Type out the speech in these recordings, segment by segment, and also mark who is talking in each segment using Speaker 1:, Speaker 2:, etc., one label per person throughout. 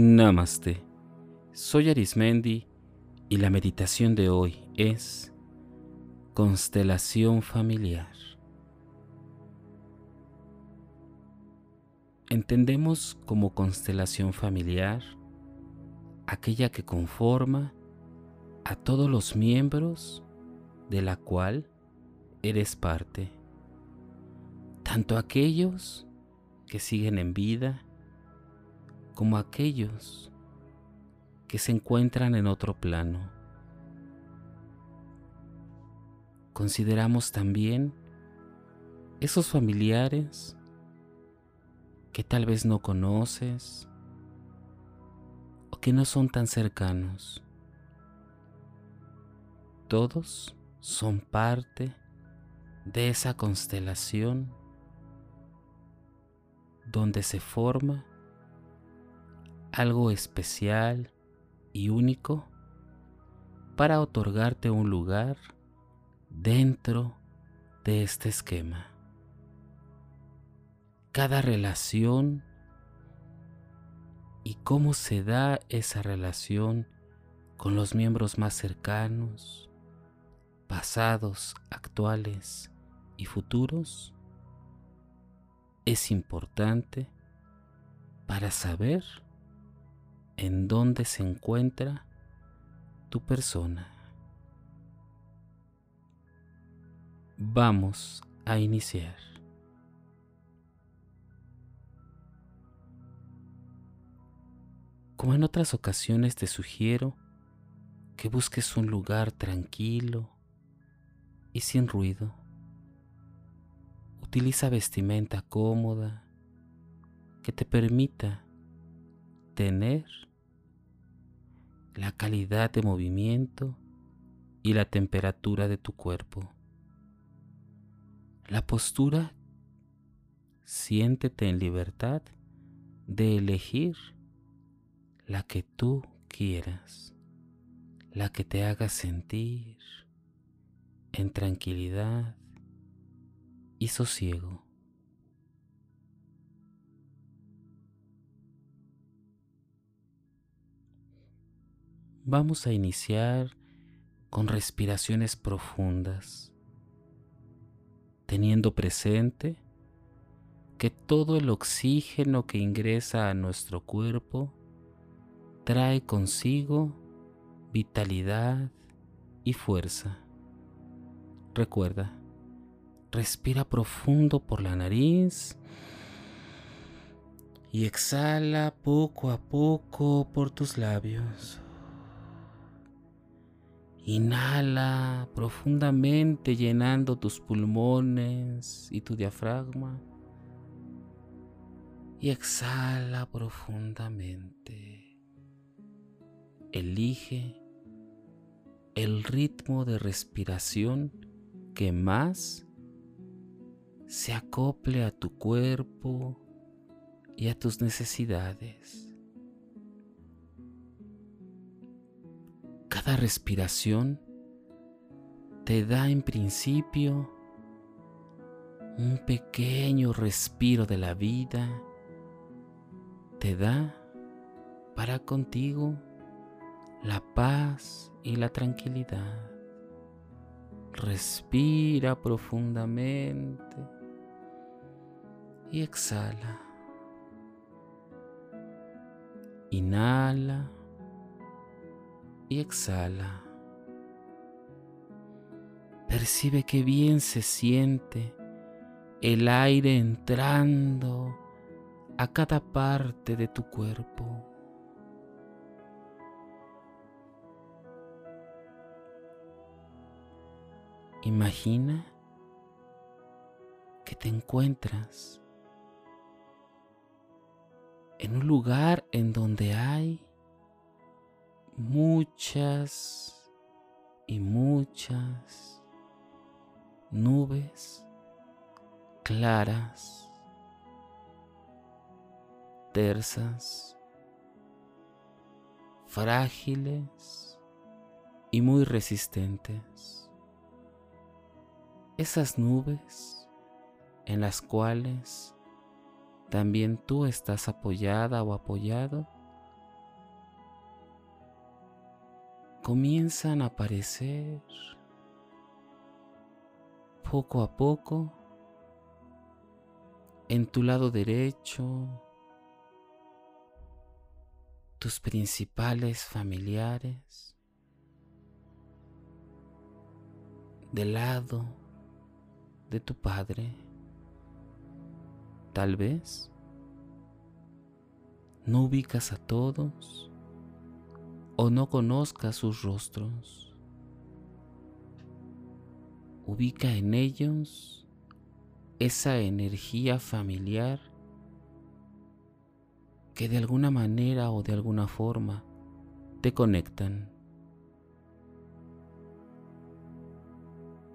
Speaker 1: Namaste. Soy Arismendi y la meditación de hoy es constelación familiar. Entendemos como constelación familiar aquella que conforma a todos los miembros de la cual eres parte, tanto aquellos que siguen en vida como aquellos que se encuentran en otro plano. Consideramos también esos familiares que tal vez no conoces o que no son tan cercanos. Todos son parte de esa constelación donde se forma algo especial y único para otorgarte un lugar dentro de este esquema. Cada relación y cómo se da esa relación con los miembros más cercanos, pasados, actuales y futuros, es importante para saber en dónde se encuentra tu persona. Vamos a iniciar. Como en otras ocasiones te sugiero que busques un lugar tranquilo y sin ruido. Utiliza vestimenta cómoda que te permita tener la calidad de movimiento y la temperatura de tu cuerpo. La postura, siéntete en libertad de elegir la que tú quieras, la que te haga sentir en tranquilidad y sosiego. Vamos a iniciar con respiraciones profundas, teniendo presente que todo el oxígeno que ingresa a nuestro cuerpo trae consigo vitalidad y fuerza. Recuerda, respira profundo por la nariz y exhala poco a poco por tus labios. Inhala profundamente llenando tus pulmones y tu diafragma. Y exhala profundamente. Elige el ritmo de respiración que más se acople a tu cuerpo y a tus necesidades. Cada respiración te da en principio un pequeño respiro de la vida, te da para contigo la paz y la tranquilidad. Respira profundamente y exhala. Inhala y exhala. Percibe que bien se siente el aire entrando a cada parte de tu cuerpo. Imagina que te encuentras en un lugar en donde hay muchas y muchas nubes claras, tersas, frágiles y muy resistentes. Esas nubes en las cuales también tú estás apoyada o apoyado comienzan a aparecer poco a poco en tu lado derecho tus principales familiares del lado de tu padre. Tal vez no ubicas a todos o no conozcas sus rostros. Ubica en ellos esa energía familiar que de alguna manera o de alguna forma te conectan.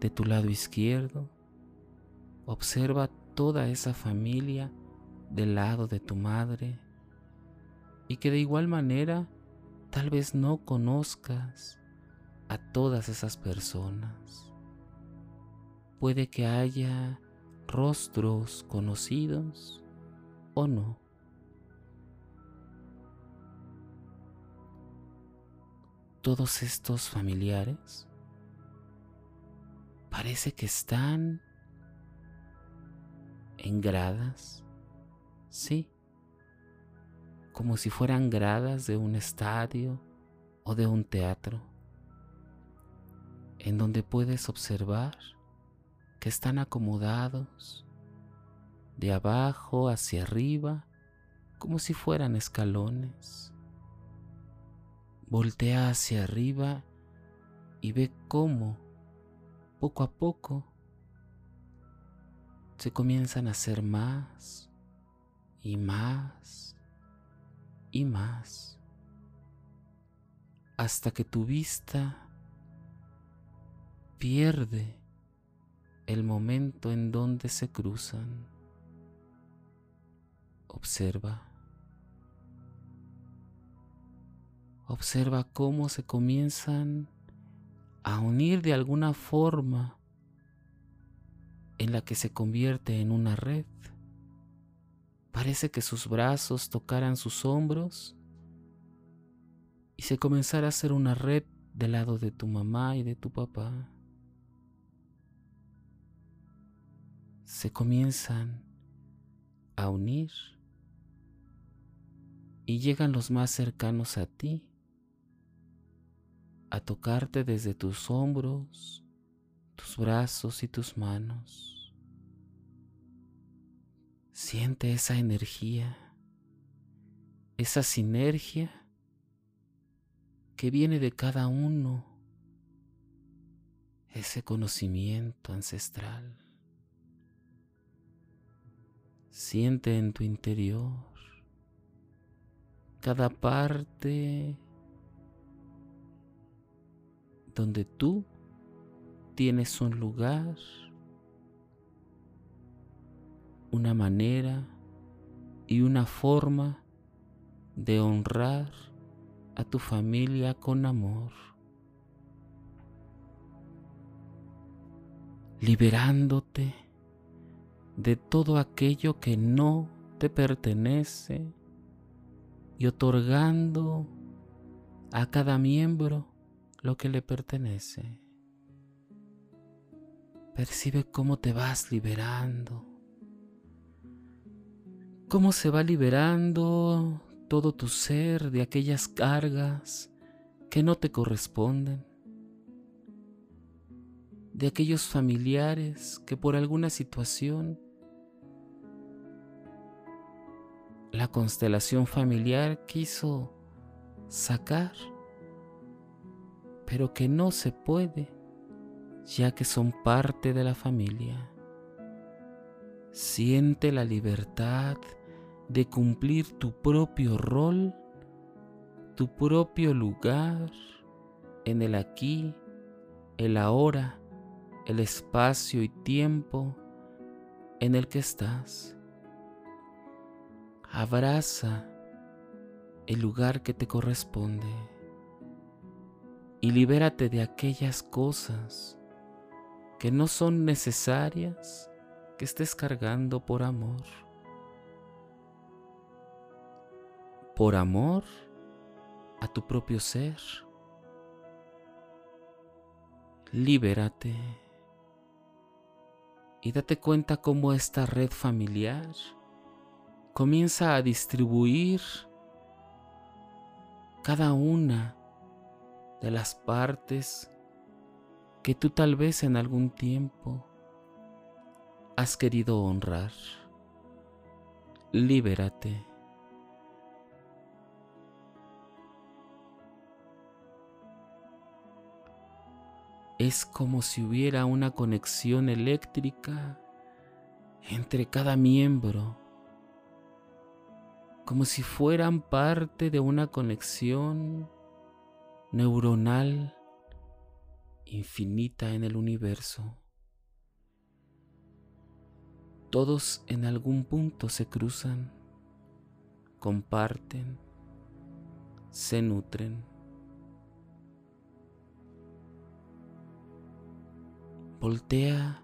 Speaker 1: De tu lado izquierdo, observa toda esa familia del lado de tu madre y que de igual manera tal vez no conozcas a todas esas personas. Puede que haya rostros conocidos o no. Todos estos familiares parece que están en gradas, sí, como si fueran gradas de un estadio o de un teatro, en donde puedes observar que están acomodados de abajo hacia arriba como si fueran escalones. Voltea hacia arriba y ve cómo poco a poco se comienzan a hacer más y más y más hasta que tu vista pierde el momento en donde se cruzan. Observa. Observa cómo se comienzan a unir de alguna forma en la que se convierte en una red. Parece que sus brazos tocaran sus hombros y se comenzara a hacer una red del lado de tu mamá y de tu papá. se comienzan a unir y llegan los más cercanos a ti, a tocarte desde tus hombros, tus brazos y tus manos. Siente esa energía, esa sinergia que viene de cada uno, ese conocimiento ancestral. Siente en tu interior cada parte donde tú tienes un lugar, una manera y una forma de honrar a tu familia con amor, liberándote de todo aquello que no te pertenece y otorgando a cada miembro lo que le pertenece. Percibe cómo te vas liberando, cómo se va liberando todo tu ser de aquellas cargas que no te corresponden de aquellos familiares que por alguna situación la constelación familiar quiso sacar, pero que no se puede, ya que son parte de la familia. Siente la libertad de cumplir tu propio rol, tu propio lugar en el aquí, el ahora, el espacio y tiempo en el que estás. Abraza el lugar que te corresponde y libérate de aquellas cosas que no son necesarias que estés cargando por amor. Por amor a tu propio ser, Libérate y date cuenta cómo esta red familiar comienza a distribuir cada una de las partes que tú tal vez en algún tiempo has querido honrar. Libérate. Es como si hubiera una conexión eléctrica entre cada miembro, como si fueran parte de una conexión neuronal infinita en el universo. Todos en algún punto se cruzan, comparten, se nutren. Voltea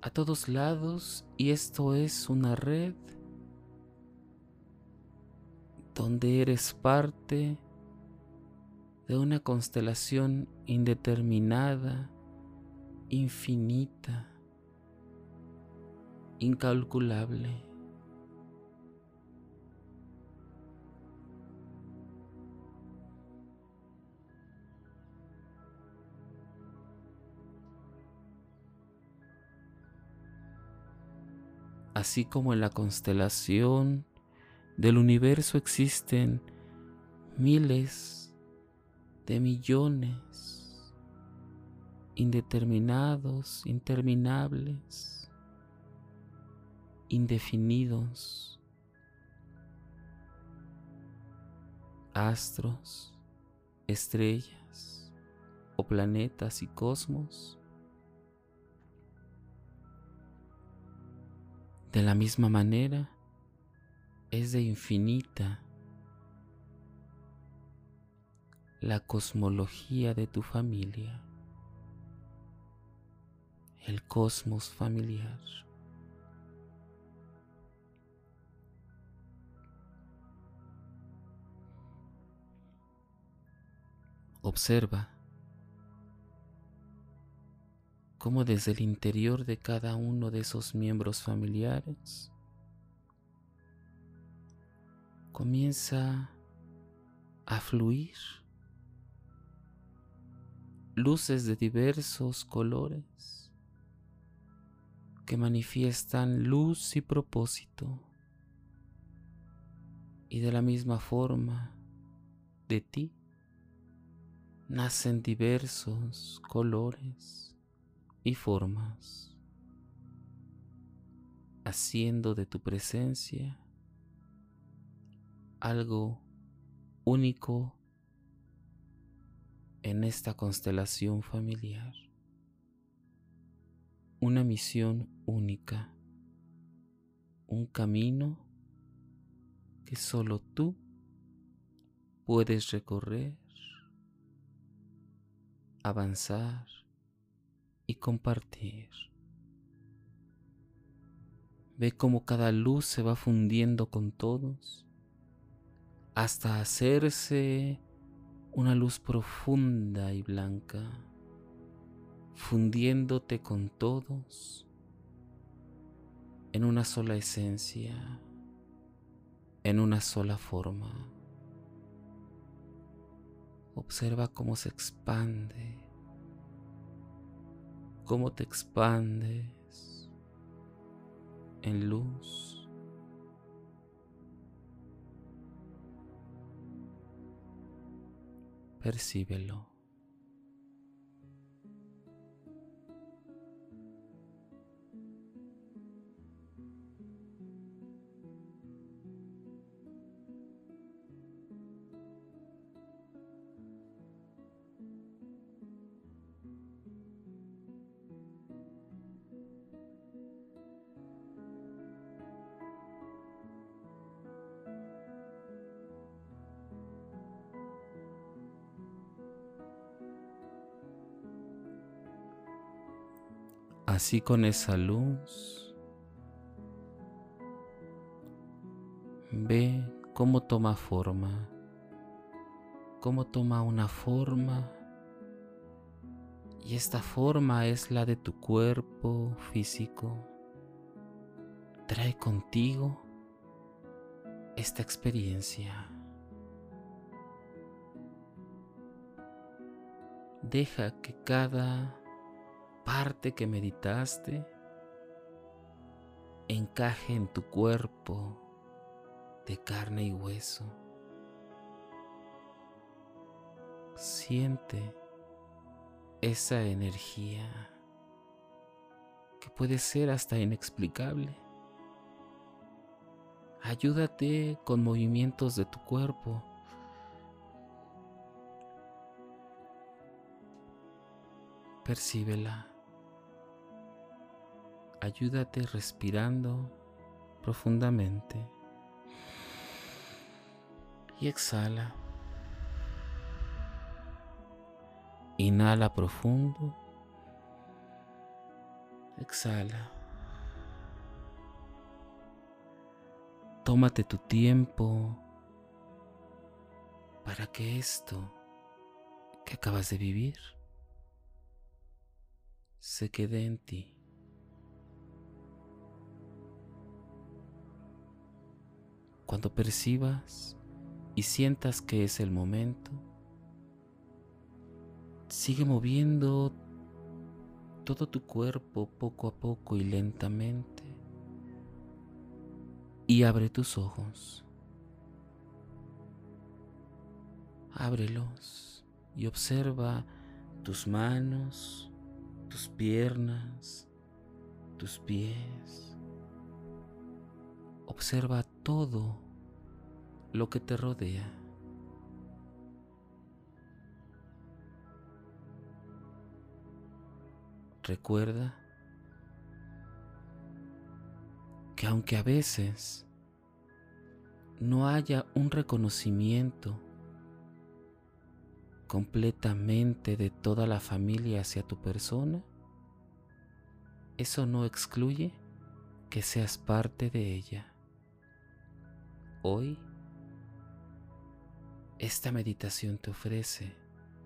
Speaker 1: a todos lados y esto es una red donde eres parte de una constelación indeterminada, infinita, incalculable. Así como en la constelación del universo existen miles de millones, indeterminados, interminables, indefinidos, astros, estrellas o planetas y cosmos. De la misma manera, es de infinita la cosmología de tu familia, el cosmos familiar. Observa cómo desde el interior de cada uno de esos miembros familiares comienza a fluir luces de diversos colores que manifiestan luz y propósito. Y de la misma forma, de ti nacen diversos colores y formas, haciendo de tu presencia algo único en esta constelación familiar. Una misión única, un camino que solo tú puedes recorrer, avanzar y compartir. Ve cómo cada luz se va fundiendo con todos hasta hacerse una luz profunda y blanca, fundiéndote con todos en una sola esencia, en una sola forma. Observa cómo se expande, cómo te expandes en luz percíbelo. Así con esa luz, ve cómo toma forma, cómo toma una forma Y esta forma es la de tu cuerpo físico. Trae contigo esta experiencia. Deja que cada parte que meditaste encaje en tu cuerpo de carne y hueso. Siente esa energía que puede ser hasta inexplicable. Ayúdate con movimientos de tu cuerpo percíbela. Ayúdate respirando profundamente. Y exhala. Inhala profundo. Exhala. Tómate tu tiempo para que esto que acabas de vivir se quede en ti. Cuando percibas y sientas que es el momento, sigue moviendo todo tu cuerpo poco a poco y lentamente y abre tus ojos. Ábrelos y observa tus manos, tus piernas, tus pies. Observa todo lo que te rodea. Recuerda que aunque a veces no haya un reconocimiento completamente de toda la familia hacia tu persona, eso no excluye que seas parte de ella. Hoy, esta meditación te ofrece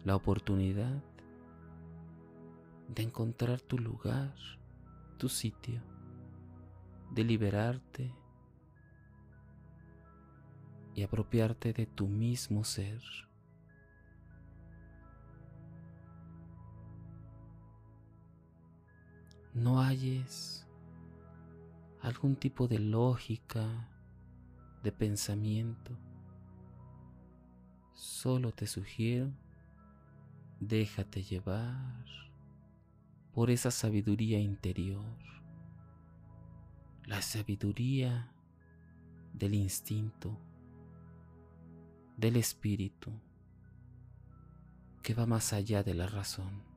Speaker 1: la oportunidad de encontrar tu lugar, tu sitio, de liberarte y apropiarte de tu mismo ser. no halles algún tipo de lógica, de pensamiento. Solo te sugiero, déjate llevar por esa sabiduría interior, la sabiduría del instinto, del espíritu, que va más allá de la razón.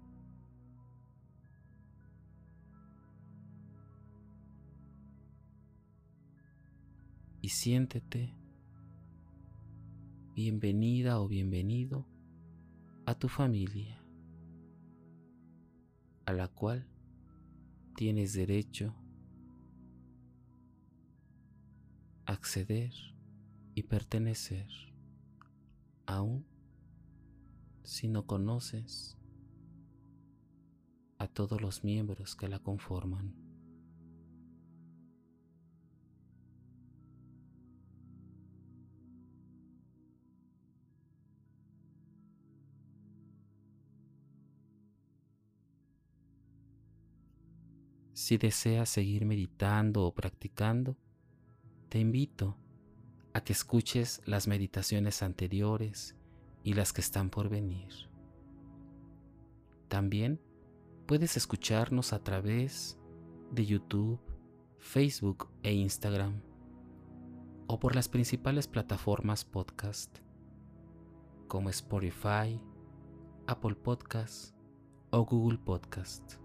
Speaker 1: y siéntete bienvenida o bienvenido a tu familia, a la cual tienes derecho a acceder y pertenecer, aun si no conoces a todos los miembros que la conforman. Si deseas seguir meditando o practicando, te invito a que escuches las meditaciones anteriores y las que están por venir. También puedes escucharnos a través de YouTube, Facebook e Instagram o por las principales plataformas podcast como Spotify, Apple Podcast o Google Podcast.